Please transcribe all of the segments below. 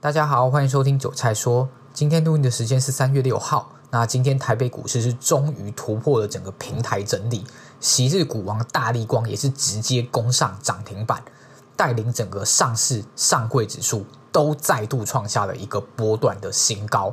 大家好，欢迎收听韭菜说。今天录音的时间是三月六号。那今天台北股市是终于突破了整个平台整理，昔日股王大力光也是直接攻上涨停板，带领整个上市上柜指数都再度创下了一个波段的新高。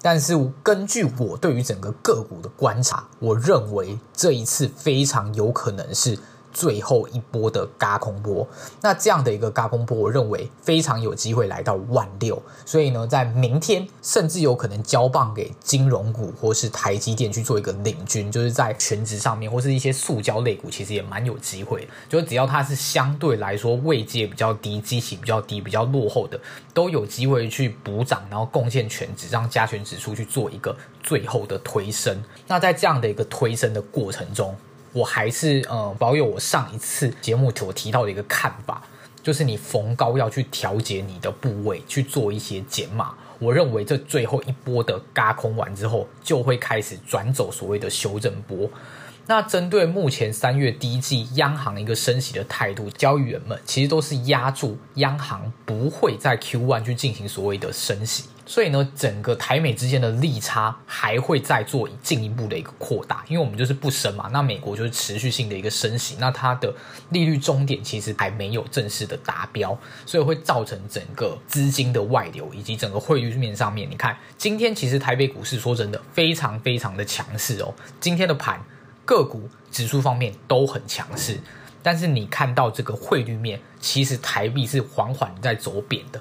但是根据我对于整个个股的观察，我认为这一次非常有可能是。最后一波的嘎空波，那这样的一个嘎空波，我认为非常有机会来到万六，所以呢，在明天甚至有可能交棒给金融股或是台积电去做一个领军，就是在权值上面或是一些塑胶类股，其实也蛮有机会。就是只要它是相对来说位阶比较低、基期比较低、比较落后的，都有机会去补涨，然后贡献权值，让加权指数去做一个最后的推升。那在这样的一个推升的过程中，我还是呃保有我上一次节目所提到的一个看法，就是你逢高要去调节你的部位，去做一些减码。我认为这最后一波的嘎空完之后，就会开始转走所谓的修正波。那针对目前三月第一季央行一个升息的态度，交易员们其实都是压住央行不会在 Q one 去进行所谓的升息。所以呢，整个台美之间的利差还会再做进一步的一个扩大，因为我们就是不升嘛，那美国就是持续性的一个升息，那它的利率终点其实还没有正式的达标，所以会造成整个资金的外流以及整个汇率面上面，你看今天其实台北股市说真的非常非常的强势哦，今天的盘个股指数方面都很强势，但是你看到这个汇率面，其实台币是缓缓在走贬的。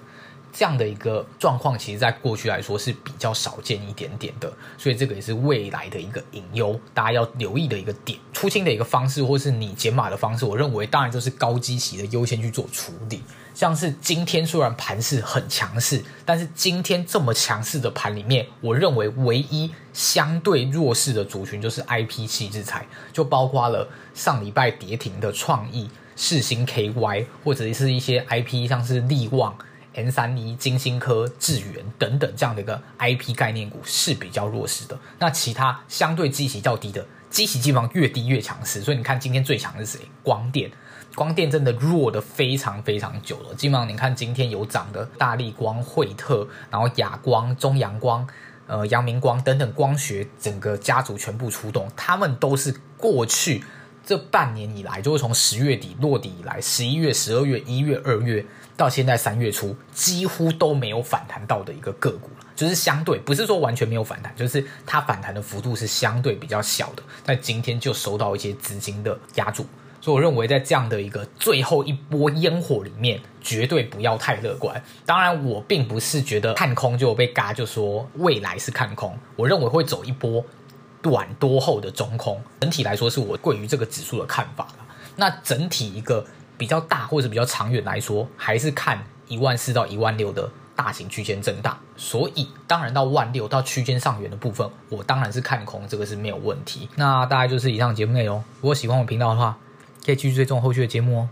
这样的一个状况，其实在过去来说是比较少见一点点的，所以这个也是未来的一个隐忧，大家要留意的一个点。出清的一个方式，或是你减码的方式，我认为当然就是高基期的优先去做处理。像是今天虽然盘势很强势，但是今天这么强势的盘里面，我认为唯一相对弱势的族群就是 IP 矽智财，就包括了上礼拜跌停的创意、世星 KY，或者是一些 IP，像是力旺。N 三一、金星科、智源等等这样的一个 IP 概念股是比较弱势的。那其他相对基期较低的，基期基本上越低越强势。所以你看今天最强的是谁？光电，光电真的弱的非常非常久了。基本上你看今天有涨的大力光、惠特，然后亚光、中阳光、呃阳明光等等光学整个家族全部出动，他们都是过去这半年以来，就是从十月底落底以来，十一月、十二月、一月、二月。到现在三月初，几乎都没有反弹到的一个个股，就是相对不是说完全没有反弹，就是它反弹的幅度是相对比较小的。在今天就收到一些资金的押注，所以我认为在这样的一个最后一波烟火里面，绝对不要太乐观。当然，我并不是觉得看空就被嘎，就说未来是看空。我认为会走一波短多后的中空。整体来说，是我对于这个指数的看法了。那整体一个。比较大或者比较长远来说，还是看一万四到一万六的大型区间震荡。所以，当然到万六到区间上缘的部分，我当然是看空，这个是没有问题。那大概就是以上节目内容。如果喜欢我频道的话，可以继续追踪后续的节目哦。